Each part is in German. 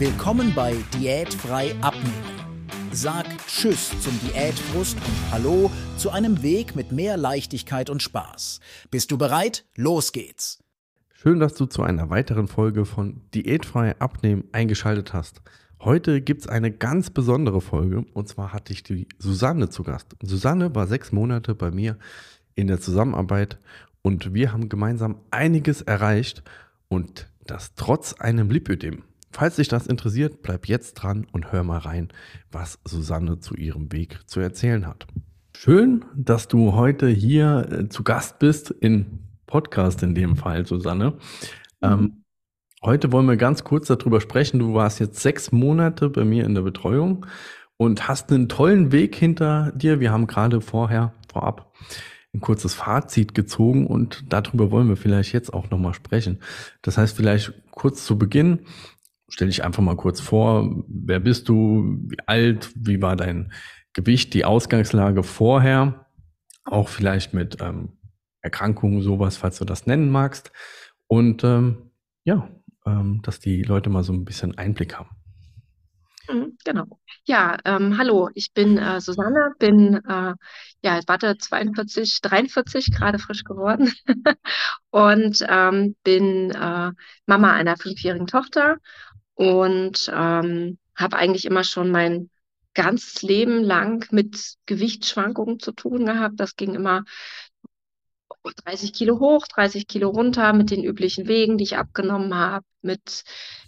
Willkommen bei Diätfrei abnehmen. Sag Tschüss zum Diätfrust und Hallo zu einem Weg mit mehr Leichtigkeit und Spaß. Bist du bereit? Los geht's! Schön, dass du zu einer weiteren Folge von Diätfrei abnehmen eingeschaltet hast. Heute gibt es eine ganz besondere Folge und zwar hatte ich die Susanne zu Gast. Susanne war sechs Monate bei mir in der Zusammenarbeit und wir haben gemeinsam einiges erreicht und das trotz einem Lipödem. Falls dich das interessiert, bleib jetzt dran und hör mal rein, was Susanne zu ihrem Weg zu erzählen hat. Schön, dass du heute hier äh, zu Gast bist, in Podcast in dem Fall, Susanne. Mhm. Ähm, heute wollen wir ganz kurz darüber sprechen. Du warst jetzt sechs Monate bei mir in der Betreuung und hast einen tollen Weg hinter dir. Wir haben gerade vorher, vorab, ein kurzes Fazit gezogen und darüber wollen wir vielleicht jetzt auch nochmal sprechen. Das heißt, vielleicht kurz zu Beginn, stell dich einfach mal kurz vor, wer bist du, wie alt, wie war dein Gewicht, die Ausgangslage vorher, auch vielleicht mit ähm, Erkrankungen, sowas, falls du das nennen magst. Und ähm, ja, ähm, dass die Leute mal so ein bisschen Einblick haben. Mhm, genau. Ja, ähm, hallo, ich bin äh, Susanne, bin äh, ja, warte, 42, 43, gerade frisch geworden und ähm, bin äh, Mama einer fünfjährigen Tochter und ähm, habe eigentlich immer schon mein ganzes Leben lang mit Gewichtsschwankungen zu tun gehabt. Das ging immer 30 Kilo hoch, 30 Kilo runter mit den üblichen Wegen, die ich abgenommen habe, mit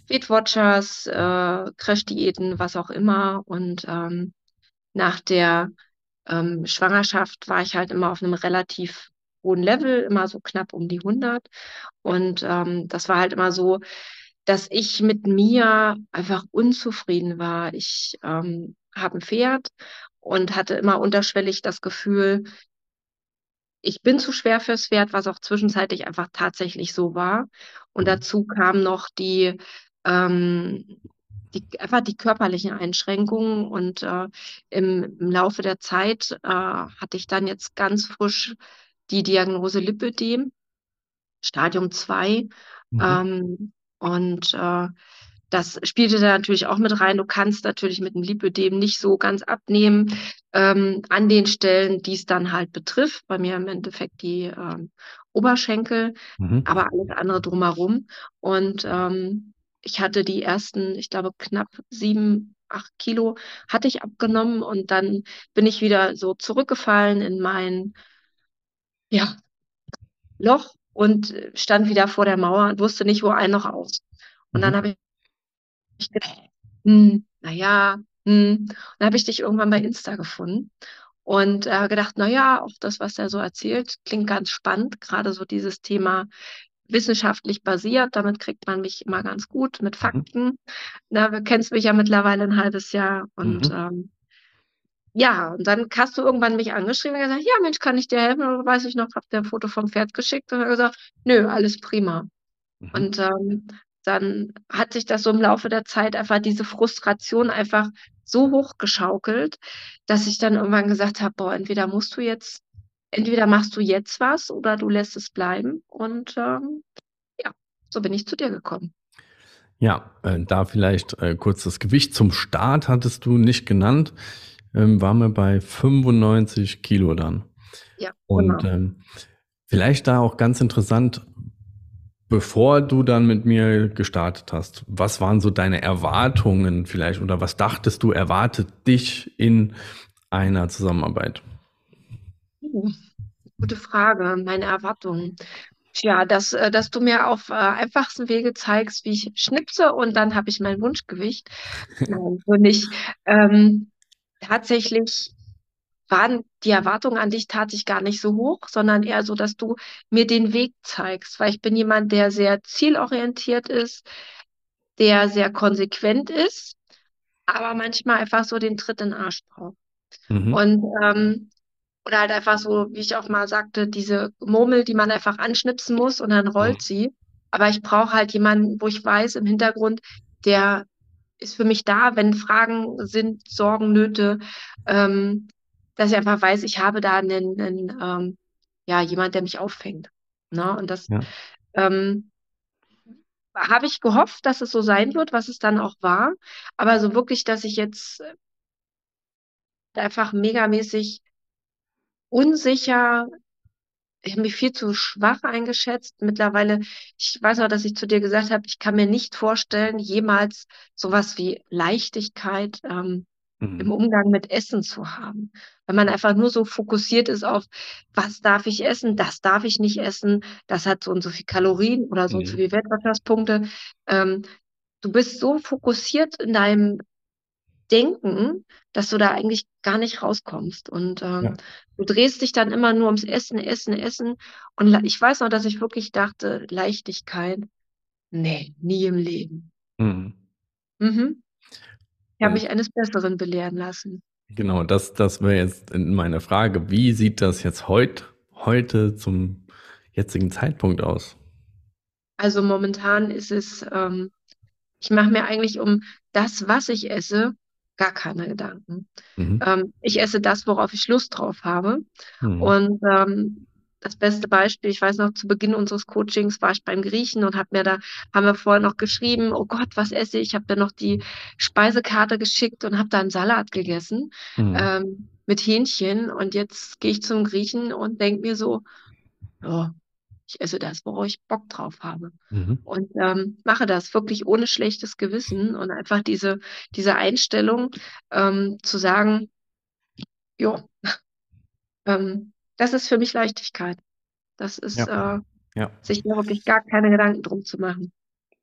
Weight Watchers, äh, Crash-Diäten, was auch immer. Und ähm, nach der ähm, Schwangerschaft war ich halt immer auf einem relativ hohen Level, immer so knapp um die 100. Und ähm, das war halt immer so, dass ich mit mir einfach unzufrieden war. Ich ähm, habe ein Pferd und hatte immer unterschwellig das Gefühl, ich bin zu schwer fürs Pferd, was auch zwischenzeitlich einfach tatsächlich so war. Und mhm. dazu kam noch die, ähm, die einfach die körperlichen Einschränkungen. Und äh, im, im, Laufe der Zeit äh, hatte ich dann jetzt ganz frisch die Diagnose Lipödem, Stadium 2. Mhm. Ähm, und äh, das spielte da natürlich auch mit rein. Du kannst natürlich mit dem Lipödem nicht so ganz abnehmen ähm, an den Stellen, die es dann halt betrifft. Bei mir im Endeffekt die ähm, Oberschenkel, mhm. aber alles andere drumherum. Und ähm, ich hatte die ersten, ich glaube, knapp sieben, acht Kilo hatte ich abgenommen und dann bin ich wieder so zurückgefallen in mein ja, Loch und stand wieder vor der Mauer und wusste nicht, wo ein noch aus. Und dann mhm. habe ich gedacht, hm, naja, hm. dann habe ich dich irgendwann bei Insta gefunden und äh, gedacht, naja, auch das, was er so erzählt, klingt ganz spannend, gerade so dieses Thema wissenschaftlich basiert, damit kriegt man mich immer ganz gut mit mhm. Fakten. Mhm. Na, du kennst mich ja mittlerweile ein halbes Jahr und mhm. ähm, ja, und dann hast du irgendwann mich angeschrieben und gesagt, ja, Mensch, kann ich dir helfen? Oder weiß ich noch, hab dir ein Foto vom Pferd geschickt und er gesagt, nö, alles prima. Mhm. Und ähm, dann hat sich das so im Laufe der Zeit einfach diese Frustration einfach so hochgeschaukelt, dass ich dann irgendwann gesagt habe, boah, entweder musst du jetzt, entweder machst du jetzt was oder du lässt es bleiben. Und ähm, ja, so bin ich zu dir gekommen. Ja, äh, da vielleicht äh, kurz das Gewicht zum Start hattest du nicht genannt ähm, waren wir bei 95 Kilo dann. Ja, Und genau. ähm, vielleicht da auch ganz interessant, bevor du dann mit mir gestartet hast, was waren so deine Erwartungen vielleicht oder was dachtest du erwartet dich in einer Zusammenarbeit? Uh, gute Frage, meine Erwartungen. Tja, dass, äh, dass du mir auf äh, einfachsten Wege zeigst, wie ich schnipse und dann habe ich mein Wunschgewicht. Nein, so nicht. Ähm, tatsächlich waren die Erwartungen an dich tatsächlich gar nicht so hoch, sondern eher so, dass du mir den Weg zeigst, weil ich bin jemand, der sehr zielorientiert ist, der sehr konsequent ist, aber manchmal einfach so den Tritt in den Arsch braucht. Mhm. Und ähm, oder halt einfach so, wie ich auch mal sagte, diese Murmel, die man einfach anschnipsen muss und dann rollt mhm. sie. Aber ich brauche halt jemanden, wo ich weiß im Hintergrund, der ist für mich da, wenn Fragen sind, Sorgen, Nöte, ähm, dass ich einfach weiß, ich habe da einen, einen ähm, ja, jemand, der mich auffängt. Ne? Und das, ja. ähm, habe ich gehofft, dass es so sein wird, was es dann auch war. Aber so wirklich, dass ich jetzt äh, einfach megamäßig unsicher, ich habe mich viel zu schwach eingeschätzt. Mittlerweile, ich weiß auch, dass ich zu dir gesagt habe, ich kann mir nicht vorstellen, jemals sowas wie Leichtigkeit ähm, Mhm. im Umgang mit Essen zu haben. Weil man einfach nur so fokussiert ist auf, was darf ich essen, das darf ich nicht essen, das hat so und so viel Kalorien oder so und so Mhm. viele Fettwirtschaftspunkte. Ähm, du bist so fokussiert in deinem Denken, dass du da eigentlich gar nicht rauskommst. Und ähm, Ja. du drehst dich dann immer nur ums Essen, Essen, Essen. Und ich weiß noch, dass ich wirklich dachte, Leichtigkeit, nee, nie im Leben. Mhm. Mhm. Ich habe Und mich eines Besseren belehren lassen. genau, das, das wäre jetzt in meiner Frage. Wie sieht das jetzt heut, heute zum jetzigen Zeitpunkt aus? Also momentan ist es, ähm, ich mache mir eigentlich um das, was ich esse, gar keine Gedanken. Mhm. Ähm, ich esse das, worauf ich Lust drauf habe. Mhm. Und ähm, das beste Beispiel, ich weiß noch, zu Beginn unseres Coachings war ich beim Griechen und habe mir da, haben wir vorher noch geschrieben, oh Gott, was esse ich? Ich habe mir noch die Speisekarte geschickt und habe da einen Salat gegessen Mhm. ähm, mit Hähnchen. Und jetzt gehe ich zum Griechen und denke mir so, oh, ich esse das, worauf ich Bock drauf habe. Mhm. Und ähm, mache das wirklich ohne schlechtes Gewissen und einfach diese, diese Einstellung ähm, zu sagen, jo, ähm, das ist für mich Leichtigkeit. Das ist, Ja. äh, Ja. sich da wirklich gar keine Gedanken drum zu machen.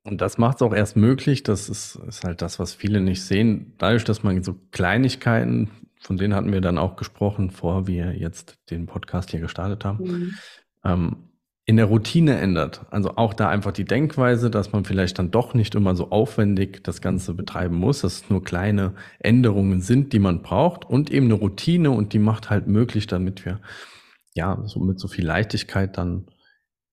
Und das macht es auch erst möglich, das ist, ist halt das, was viele nicht sehen, dadurch, dass man so Kleinigkeiten, von denen hatten wir dann auch gesprochen, bevor wir jetzt den Podcast hier gestartet haben, Mhm. ähm, in der Routine ändert. Also auch da einfach die Denkweise, dass man vielleicht dann doch nicht immer so aufwendig das Ganze betreiben muss, dass es nur kleine Änderungen sind, die man braucht und eben eine Routine und die macht halt möglich, damit wir ja so mit so viel Leichtigkeit dann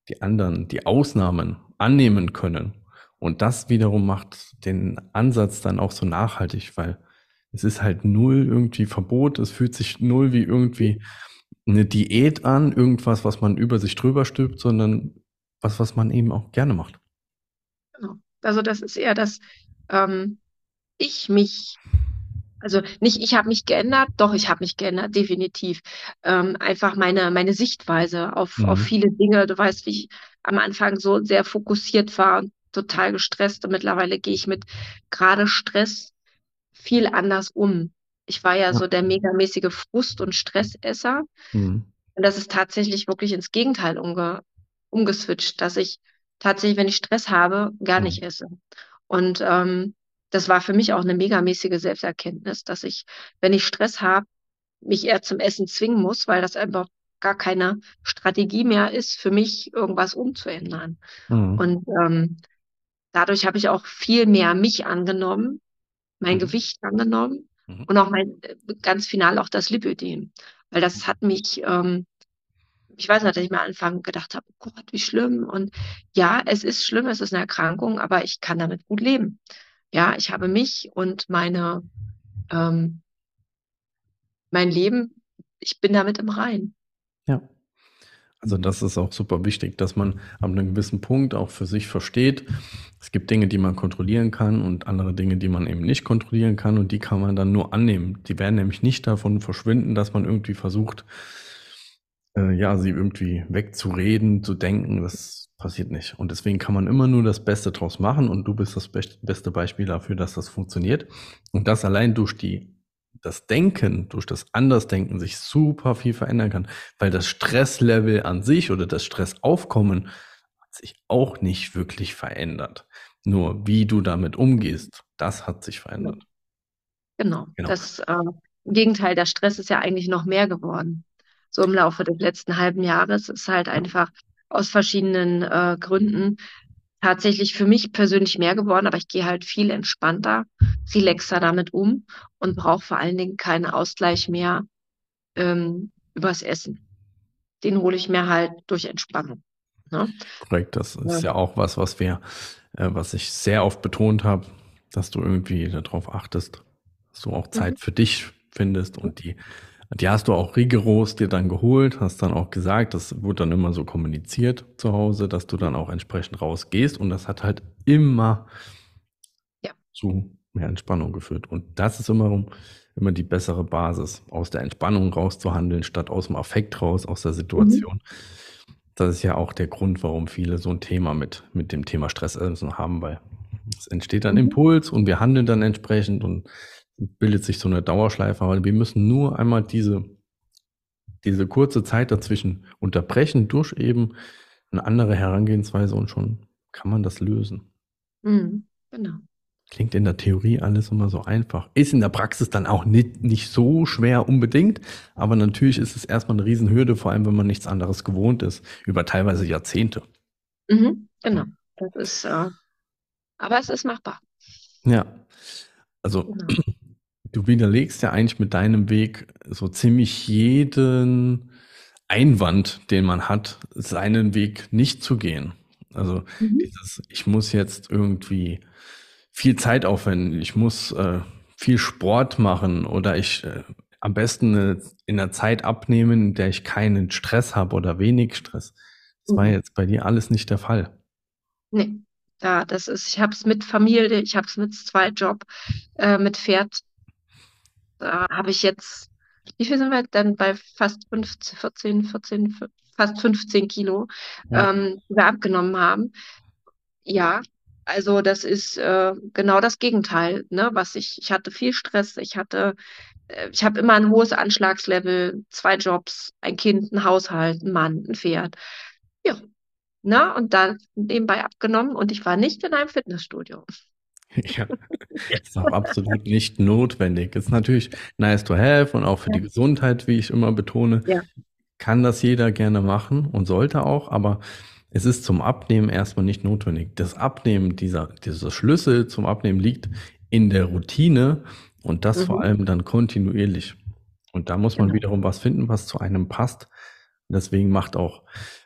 die anderen, die Ausnahmen annehmen können. Und das wiederum macht den Ansatz dann auch so nachhaltig, weil es ist halt null irgendwie Verbot, es fühlt sich null wie irgendwie eine Diät an, irgendwas, was man über sich drüber stülpt, sondern was, was man eben auch gerne macht. Genau. Also das ist eher das, ähm, ich mich, also nicht ich habe mich geändert, doch ich habe mich geändert, definitiv. Ähm, einfach meine, meine Sichtweise auf, auf Mhm. viele Dinge. Du weißt, wie ich am Anfang so sehr fokussiert war und total gestresst und mittlerweile gehe ich mit gerade Stress viel anders um. Ich war ja so der megamäßige Frust- und Stressesser. Mhm. Und das ist tatsächlich wirklich ins Gegenteil umge umgeswitcht, dass ich tatsächlich, wenn ich Stress habe, gar Mhm. nicht esse. Und ähm, das war für mich auch eine megamäßige Selbsterkenntnis, dass ich, wenn ich Stress habe, mich eher zum Essen zwingen muss, weil das einfach gar keine Strategie mehr ist, für mich irgendwas umzuändern. Mhm. Und ähm, dadurch habe ich auch viel mehr mich angenommen, mein Mhm. Gewicht angenommen Mhm. und auch mein, äh, ganz final auch das Lipödem. Weil das hat mich, ähm, ich weiß nicht, dass ich mir am Anfang gedacht habe, oh Gott, wie schlimm. Und ja, es ist schlimm, es ist eine Erkrankung, aber ich kann damit gut leben. Ja, ich habe mich und meine, ähm, mein Leben, ich bin damit im Reinen. Ja. Also das ist auch super wichtig, dass man ab einem gewissen Punkt auch für sich versteht, es gibt Dinge, die man kontrollieren kann und andere Dinge, die man eben nicht kontrollieren kann und die kann man dann nur annehmen. Die werden nämlich nicht davon verschwinden, dass man irgendwie versucht, äh, ja, sie irgendwie wegzureden, zu denken, das passiert nicht. Und deswegen kann man immer nur das Beste draus machen und du bist das best- beste Beispiel dafür, dass das funktioniert. Und das allein durch die, das Denken, durch das Andersdenken sich super viel verändern kann, weil das Stresslevel an sich oder das Stressaufkommen hat sich auch nicht wirklich verändert. Nur wie du damit umgehst, das hat sich verändert. Genau. Genau. Das, äh, im Gegenteil, der Stress ist ja eigentlich noch mehr geworden. So im Laufe des letzten halben Jahres ist halt einfach aus verschiedenen äh, Gründen tatsächlich für mich persönlich mehr geworden, aber ich gehe halt viel entspannter, relaxer damit um und brauche vor allen Dingen keinen Ausgleich mehr ähm, übers Essen. Den hole ich mir halt durch Entspannung. Ne? Korrekt, das ist Ja. ja auch was, was wir, äh, was ich sehr oft betont habe, dass du irgendwie darauf achtest, dass du auch Zeit für dich findest und die Die hast du auch rigoros dir dann geholt, hast dann auch gesagt, das wurde dann immer so kommuniziert zu Hause, dass du dann auch entsprechend rausgehst und das hat halt immer ja. zu mehr Entspannung geführt. Und das ist immer, immer die bessere Basis, aus der Entspannung rauszuhandeln, statt aus dem Affekt raus, aus der Situation. Mhm. Das ist ja auch der Grund, warum viele so ein Thema mit, mit dem Thema Stress haben, weil es entsteht dann mhm. Impuls und wir handeln dann entsprechend und bildet sich so eine Dauerschleife. Aber wir müssen nur einmal diese, diese kurze Zeit dazwischen unterbrechen durch eben eine andere Herangehensweise und schon kann man das lösen. Mhm, genau. Klingt in der Theorie alles immer so einfach. Ist in der Praxis dann auch nicht, nicht so schwer unbedingt, aber natürlich ist es erstmal eine Riesenhürde, vor allem wenn man nichts anderes gewohnt ist, über teilweise Jahrzehnte. Mhm, genau. Das ist, äh, aber es ist machbar. Ja. Also genau. Du widerlegst ja eigentlich mit deinem Weg so ziemlich jeden Einwand, den man hat, seinen Weg nicht zu gehen. Also mhm. dieses, ich muss jetzt irgendwie viel Zeit aufwenden, ich muss äh, viel Sport machen oder ich äh, am besten eine, in der Zeit abnehmen, in der ich keinen Stress habe oder wenig Stress. Das mhm. war jetzt bei dir alles nicht der Fall. Nee, ja, das ist, ich habe es mit Familie, ich habe es mit zwei Job, äh, mit Pferd. Da habe ich jetzt, wie viel sind wir dann bei fast 15, 14, 14, fast 15 Kilo, ja. ähm, die wir abgenommen haben. Ja, also das ist äh, genau das Gegenteil, ne? Was ich, ich hatte viel Stress, ich hatte, äh, ich habe immer ein hohes Anschlagslevel, zwei Jobs, ein Kind, ein Haushalt, ein Mann, ein Pferd. Ja. Ne? Und dann nebenbei abgenommen und ich war nicht in einem Fitnessstudio. Ja, ist auch absolut nicht notwendig. Ist natürlich nice to have und auch für ja. die Gesundheit, wie ich immer betone, ja. kann das jeder gerne machen und sollte auch, aber es ist zum Abnehmen erstmal nicht notwendig. Das Abnehmen, dieser, dieser Schlüssel zum Abnehmen liegt in der Routine und das mhm. vor allem dann kontinuierlich. Und da muss man genau. wiederum was finden, was zu einem passt. Deswegen macht auch,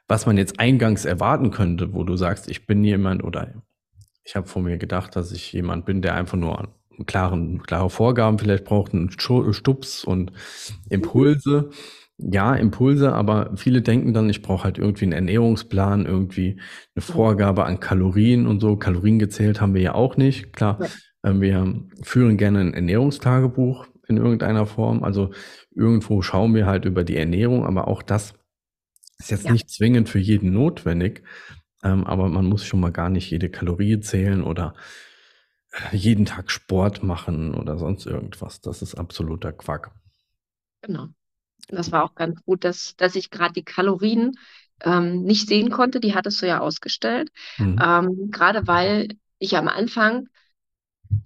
was man jetzt eingangs erwarten könnte, wo du sagst, ich bin jemand oder ich habe vor mir gedacht, dass ich jemand bin, der einfach nur klaren, klare Vorgaben vielleicht braucht, einen Stups und Impulse. Mhm ja, Impulse, aber viele denken dann, ich brauche halt irgendwie einen Ernährungsplan, irgendwie eine Vorgabe an Kalorien und so. Kalorien gezählt haben wir ja auch nicht. Klar, ja. äh, wir führen gerne ein Ernährungstagebuch in irgendeiner Form. Also irgendwo schauen wir halt über die Ernährung, aber auch das ist jetzt ja. nicht zwingend für jeden notwendig. Ähm, aber man muss schon mal gar nicht jede Kalorie zählen oder äh, jeden Tag Sport machen oder sonst irgendwas. Das ist absoluter Quack. Genau. Das war auch ganz gut, dass, dass ich gerade die Kalorien ähm, nicht sehen konnte. Die hattest du ja ausgestellt. Mhm. Ähm, gerade weil ich am Anfang,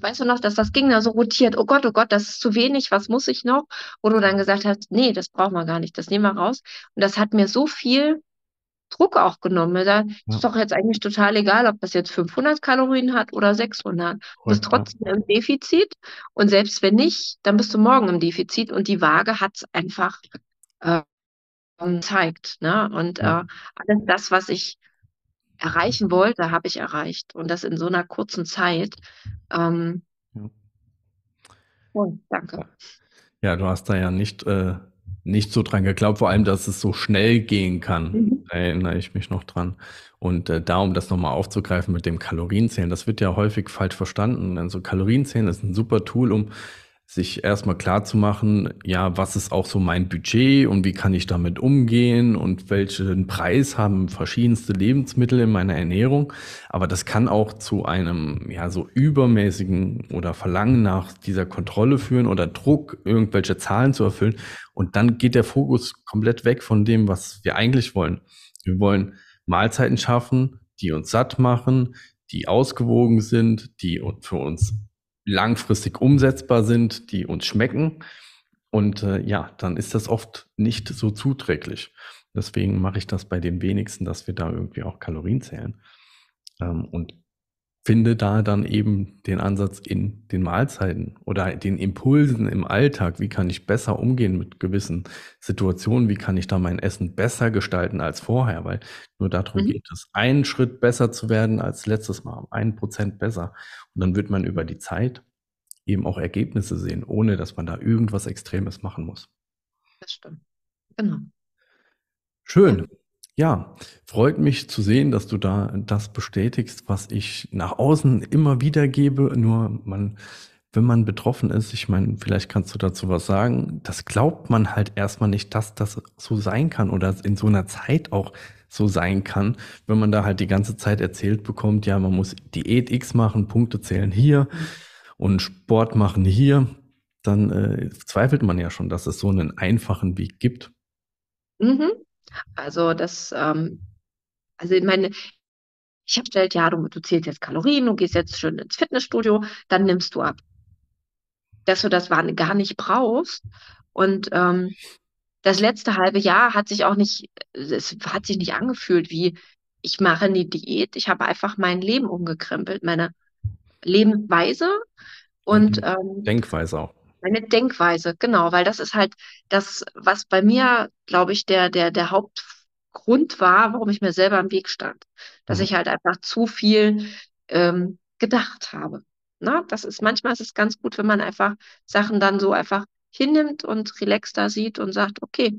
weißt du noch, dass das ging da so rotiert. Oh Gott, oh Gott, das ist zu wenig. Was muss ich noch? Wo du dann gesagt hast, nee, das brauchen wir gar nicht. Das nehmen wir raus. Und das hat mir so viel Druck auch genommen. Da ist doch jetzt eigentlich total egal, ob das jetzt 500 Kalorien hat oder 600. Du bist trotzdem im Defizit und selbst wenn nicht, dann bist du morgen im Defizit und die Waage hat es einfach äh, zeigt. Ne? Und ja. äh, alles das, was ich erreichen wollte, habe ich erreicht und das in so einer kurzen Zeit. Ähm, ja. Oh, danke. Ja, du hast da ja nicht äh, nicht so dran geglaubt, vor allem, dass es so schnell gehen kann. Mhm. Da erinnere ich mich noch dran. Und äh, da, um das nochmal aufzugreifen mit dem Kalorienzählen, das wird ja häufig falsch verstanden. Also Kalorienzählen ist ein super Tool, um sich erstmal klar zu machen, ja, was ist auch so mein Budget und wie kann ich damit umgehen und welchen Preis haben verschiedenste Lebensmittel in meiner Ernährung. Aber das kann auch zu einem, ja, so übermäßigen oder Verlangen nach dieser Kontrolle führen oder Druck, irgendwelche Zahlen zu erfüllen. Und dann geht der Fokus komplett weg von dem, was wir eigentlich wollen. Wir wollen Mahlzeiten schaffen, die uns satt machen, die ausgewogen sind, die für uns langfristig umsetzbar sind, die uns schmecken. Und äh, ja, dann ist das oft nicht so zuträglich. Deswegen mache ich das bei den wenigsten, dass wir da irgendwie auch Kalorien zählen. Ähm, und finde da dann eben den Ansatz in den Mahlzeiten oder den Impulsen im Alltag. Wie kann ich besser umgehen mit gewissen Situationen? Wie kann ich da mein Essen besser gestalten als vorher? Weil nur darum mhm. geht es, einen Schritt besser zu werden als letztes Mal, ein Prozent besser. Und dann wird man über die Zeit eben auch Ergebnisse sehen, ohne dass man da irgendwas Extremes machen muss. Das stimmt. Genau. Schön. Ja, freut mich zu sehen, dass du da das bestätigst, was ich nach außen immer wieder gebe. Nur man, wenn man betroffen ist, ich meine, vielleicht kannst du dazu was sagen, das glaubt man halt erstmal nicht, dass das so sein kann oder in so einer Zeit auch so sein kann, wenn man da halt die ganze Zeit erzählt bekommt, ja, man muss Diät X machen, Punkte zählen hier und Sport machen hier, dann äh, zweifelt man ja schon, dass es so einen einfachen Weg gibt. Mhm. Also das, ähm, also ich meine, ich habe gestellt, ja, du, du zählst jetzt Kalorien, du gehst jetzt schön ins Fitnessstudio, dann nimmst du ab. Dass du das gar nicht brauchst. Und ähm, das letzte halbe Jahr hat sich auch nicht, es hat sich nicht angefühlt wie, ich mache eine Diät. Ich habe einfach mein Leben umgekrempelt, meine Lebensweise und ähm, Denkweise auch. Meine Denkweise, genau, weil das ist halt das, was bei mir, glaube ich, der, der, der Hauptgrund war, warum ich mir selber im Weg stand. Dass Mhm. ich halt einfach zu viel ähm, gedacht habe. Na, das ist manchmal ist es ganz gut, wenn man einfach Sachen dann so einfach hinnimmt und relaxter sieht und sagt, okay,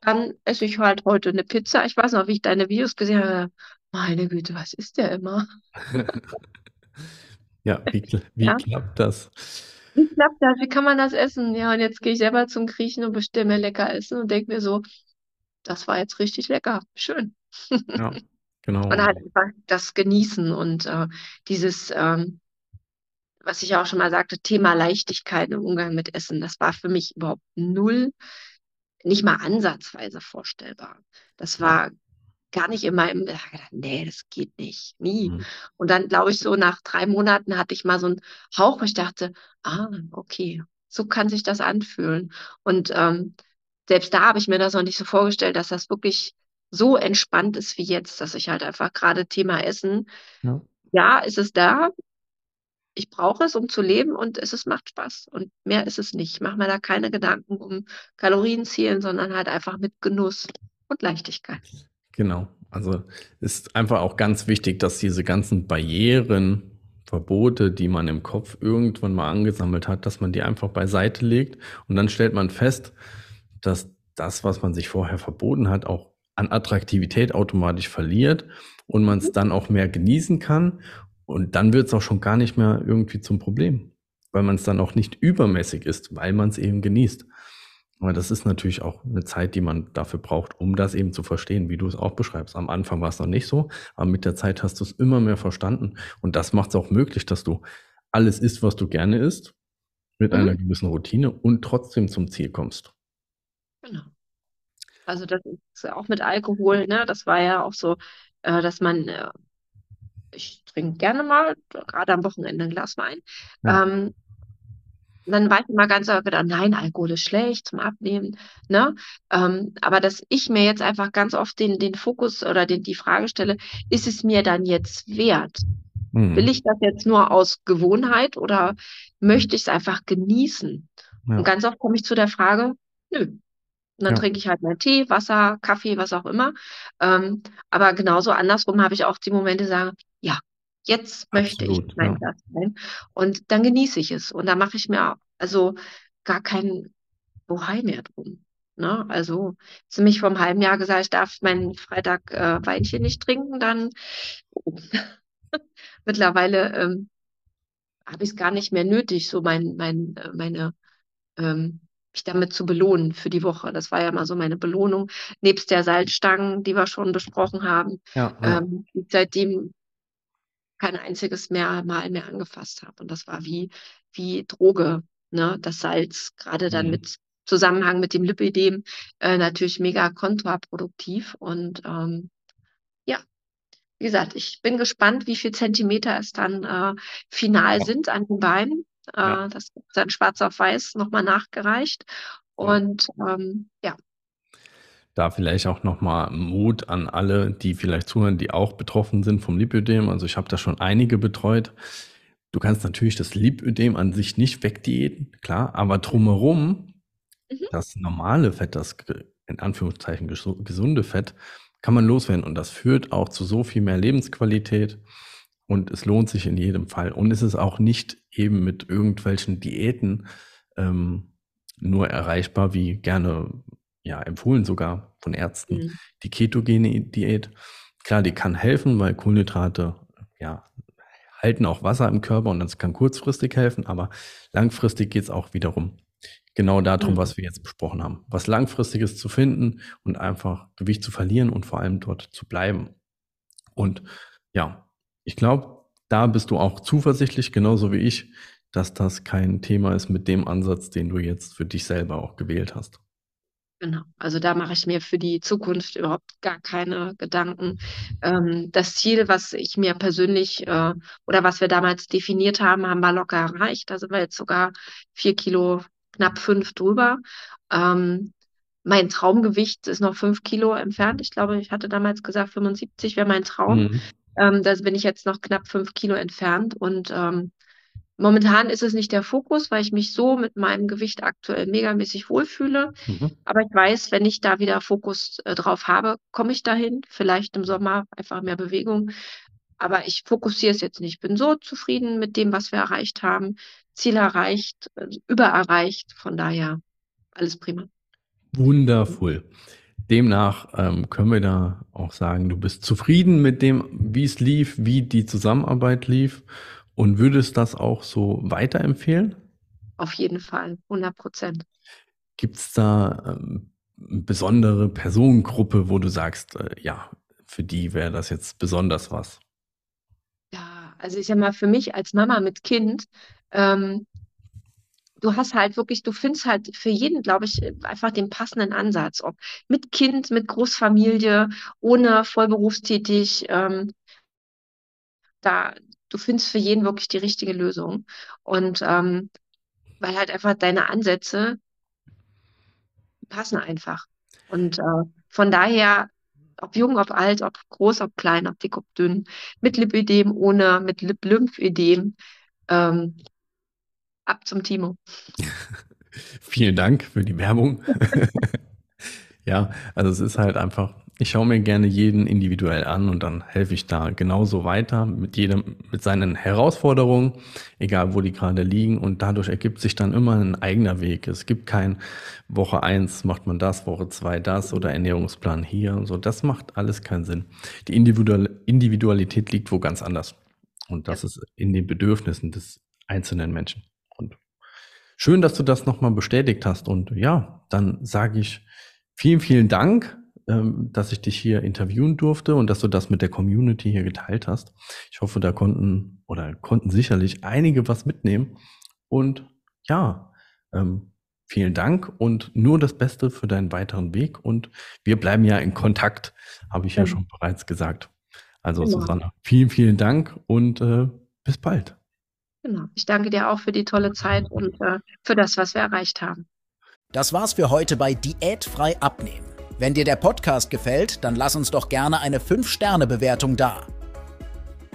dann esse ich halt heute eine Pizza. Ich weiß noch, wie ich deine Videos gesehen habe. Meine Güte, was ist der immer? Ja, wie, wie Ja. klappt das? Wie klappt das? Wie kann man das essen? Ja, und jetzt gehe ich selber zum Griechen und bestelle mir lecker Essen und denke mir so, das war jetzt richtig lecker. Schön. Ja, genau. Und halt einfach das Genießen und äh, dieses, ähm, was ich auch schon mal sagte, Thema Leichtigkeit im Umgang mit Essen, das war für mich überhaupt null, nicht mal ansatzweise vorstellbar. Das war gar nicht in meinem, da gedacht, nee, das geht nicht, nie. Mhm. Und dann, glaube ich, so nach drei Monaten hatte ich mal so einen Hauch, wo ich dachte, ah, okay, so kann sich das anfühlen. Und ähm, selbst da habe ich mir das noch nicht so vorgestellt, dass das wirklich so entspannt ist wie jetzt, dass ich halt einfach gerade Thema Essen, Ja. ja, ist es da, ich brauche es, um zu leben und es ist, macht Spaß. Und mehr ist es nicht. Ich mache mir da keine Gedanken um Kalorienzielen, sondern halt einfach mit Genuss und Leichtigkeit. Genau. Also ist einfach auch ganz wichtig, dass diese ganzen Barrieren, Verbote, die man im Kopf irgendwann mal angesammelt hat, dass man die einfach beiseite legt und dann stellt man fest, dass das, was man sich vorher verboten hat, auch an Attraktivität automatisch verliert und man es dann auch mehr genießen kann und dann wird es auch schon gar nicht mehr irgendwie zum Problem, weil man es dann auch nicht übermäßig ist, weil man es eben genießt. Aber das ist natürlich auch eine Zeit, die man dafür braucht, um das eben zu verstehen, wie du es auch beschreibst. Am Anfang war es noch nicht so, aber mit der Zeit hast du es immer mehr verstanden. Und das macht es auch möglich, dass du alles isst, was du gerne isst, mit Mhm. einer gewissen Routine und trotzdem zum Ziel kommst. Genau. Also das ist ja auch mit Alkohol, ne? Das war ja auch so, äh, dass man, äh, ich trinke gerne mal, gerade am Wochenende ein Glas Wein. Ja. Ähm, dann war ich immer ganz gedacht, nein, Alkohol ist schlecht zum Abnehmen, ne? Ähm, aber dass ich mir jetzt einfach ganz oft den, den Fokus oder den, die Frage stelle, ist es mir dann jetzt wert? Mhm. Will ich das jetzt nur aus Gewohnheit oder möchte ich es einfach genießen? Ja. Und ganz oft komme ich zu der Frage, nö. Und dann Ja. trinke ich halt meinen Tee, Wasser, Kaffee, was auch immer. Ähm, aber genauso andersrum habe ich auch die Momente, sage, ja, jetzt möchte ich Absolut, mein ja. Glas Wein. Und dann genieße ich es. Und da mache ich mir also gar kein Bohai mehr drum. Ne? Also, du mich vor einem halben Jahr gesagt, ich darf meinen Freitag äh, Weinchen nicht trinken, dann oh. mittlerweile ähm, habe ich es gar nicht mehr nötig, so mein, mein, äh, meine, ähm, mich damit zu belohnen für die Woche. Das war ja mal so meine Belohnung, nebst der Salzstangen, die wir schon besprochen haben, Ja, ja. ähm, ich seitdem kein einziges mehr Mal mehr angefasst habe. Und das war wie, wie Droge, ne? Das Salz, gerade dann Mhm. mit Zusammenhang mit dem Lipidem, äh, natürlich mega kontraproduktiv. Und ähm, ja, wie gesagt, ich bin gespannt, wie viel Zentimeter es dann äh, final Ja. sind an den Beinen. Äh, Ja. das ist dann schwarz auf weiß nochmal nachgereicht. Ja. Und ähm, ja, Da vielleicht auch nochmal Mut an alle, die vielleicht zuhören, die auch betroffen sind vom Lipödem. Also ich habe da schon einige betreut. Du kannst natürlich das Lipödem an sich nicht wegdiäten, klar, aber drumherum, Mhm. das normale Fett, das in Anführungszeichen gesu- gesunde Fett, kann man loswerden. Und das führt auch zu so viel mehr Lebensqualität. Und es lohnt sich in jedem Fall. Und es ist auch nicht eben mit irgendwelchen Diäten ähm, nur erreichbar, wie gerne ja empfohlen sogar von Ärzten, mhm. die ketogene Diät. Klar, die kann helfen, weil Kohlenhydrate ja halten auch Wasser im Körper und das kann kurzfristig helfen, aber langfristig geht es auch wiederum genau darum, mhm. was wir jetzt besprochen haben. Was langfristiges zu finden und einfach Gewicht zu verlieren und vor allem dort zu bleiben. Und ja, ich glaube, da bist du auch zuversichtlich, genauso wie ich, dass das kein Thema ist mit dem Ansatz, den du jetzt für dich selber auch gewählt hast. Genau, also da mache ich mir für die Zukunft überhaupt gar keine Gedanken. Ähm, das Ziel, was ich mir persönlich äh, oder was wir damals definiert haben, haben wir locker erreicht. Da sind wir jetzt sogar vier Kilo, knapp fünf drüber. Ähm, mein Traumgewicht ist noch fünf Kilo entfernt. Ich glaube, ich hatte damals gesagt, 75 wäre mein Traum. Mhm. Ähm, da bin ich jetzt noch knapp fünf Kilo entfernt und ähm, Momentan ist es nicht der Fokus, weil ich mich so mit meinem Gewicht aktuell megamäßig wohlfühle. Mhm. Aber ich weiß, wenn ich da wieder Fokus äh, drauf habe, komme ich dahin. Vielleicht im Sommer einfach mehr Bewegung. Aber ich fokussiere es jetzt nicht. Ich bin so zufrieden mit dem, was wir erreicht haben. Ziel erreicht, äh, übererreicht. Von daher alles prima. Wundervoll. Demnach ähm, können wir da auch sagen, du bist zufrieden mit dem, wie es lief, wie die Zusammenarbeit lief und würdest das auch so weiterempfehlen? Auf jeden Fall, 100 Prozent. Gibt es da ähm, eine besondere Personengruppe, wo du sagst, äh, ja, für die wäre das jetzt besonders was? Ja, also ich sag mal, für mich als Mama mit Kind, ähm, du hast halt wirklich, du findest halt für jeden, glaube ich, einfach den passenden Ansatz. Ob mit Kind, mit Großfamilie, ohne vollberufstätig. Ähm, da, du findest für jeden wirklich die richtige Lösung. Und ähm, weil halt einfach deine Ansätze passen einfach. Und äh, von daher, ob jung, ob alt, ob groß, ob klein, ob dick, ob dünn, mit Lipödem, ohne, mit Lymphödem, ähm, ab zum Timo. Vielen Dank für die Werbung. ja, also es ist halt einfach ich schaue mir gerne jeden individuell an und dann helfe ich da genauso weiter mit jedem, mit seinen Herausforderungen, egal wo die gerade liegen. Und dadurch ergibt sich dann immer ein eigener Weg. Es gibt kein Woche eins macht man das, Woche zwei das oder Ernährungsplan hier und so. Das macht alles keinen Sinn. Die Individualität liegt wo ganz anders. Und das ja. ist in den Bedürfnissen des einzelnen Menschen. Und schön, dass du das nochmal bestätigt hast. Und ja, dann sage ich vielen, vielen Dank ähm, dass ich dich hier interviewen durfte und dass du das mit der Community hier geteilt hast. Ich hoffe, da konnten oder konnten sicherlich einige was mitnehmen. Und ja, ähm, vielen Dank und nur das Beste für deinen weiteren Weg. Und wir bleiben ja in Kontakt, habe ich ja, ja schon bereits gesagt. Also genau. Susanne, vielen, vielen Dank und äh, bis bald. Genau. Ich danke dir auch für die tolle Zeit und äh, für das, was wir erreicht haben. Das war's für heute bei Diätfrei abnehmen. Wenn dir der Podcast gefällt, dann lass uns doch gerne eine 5-Sterne-Bewertung da.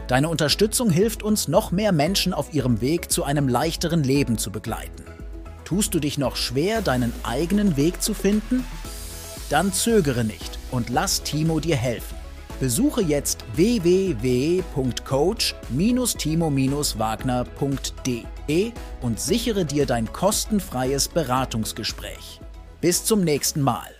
Deine Unterstützung hilft uns, noch mehr Menschen auf ihrem Weg zu einem leichteren Leben zu begleiten. Tust du dich noch schwer, deinen eigenen Weg zu finden? Dann zögere nicht und lass Timo dir helfen. Besuche jetzt www.coach-timo-wagner.de und sichere dir dein kostenfreies Beratungsgespräch. Bis zum nächsten Mal.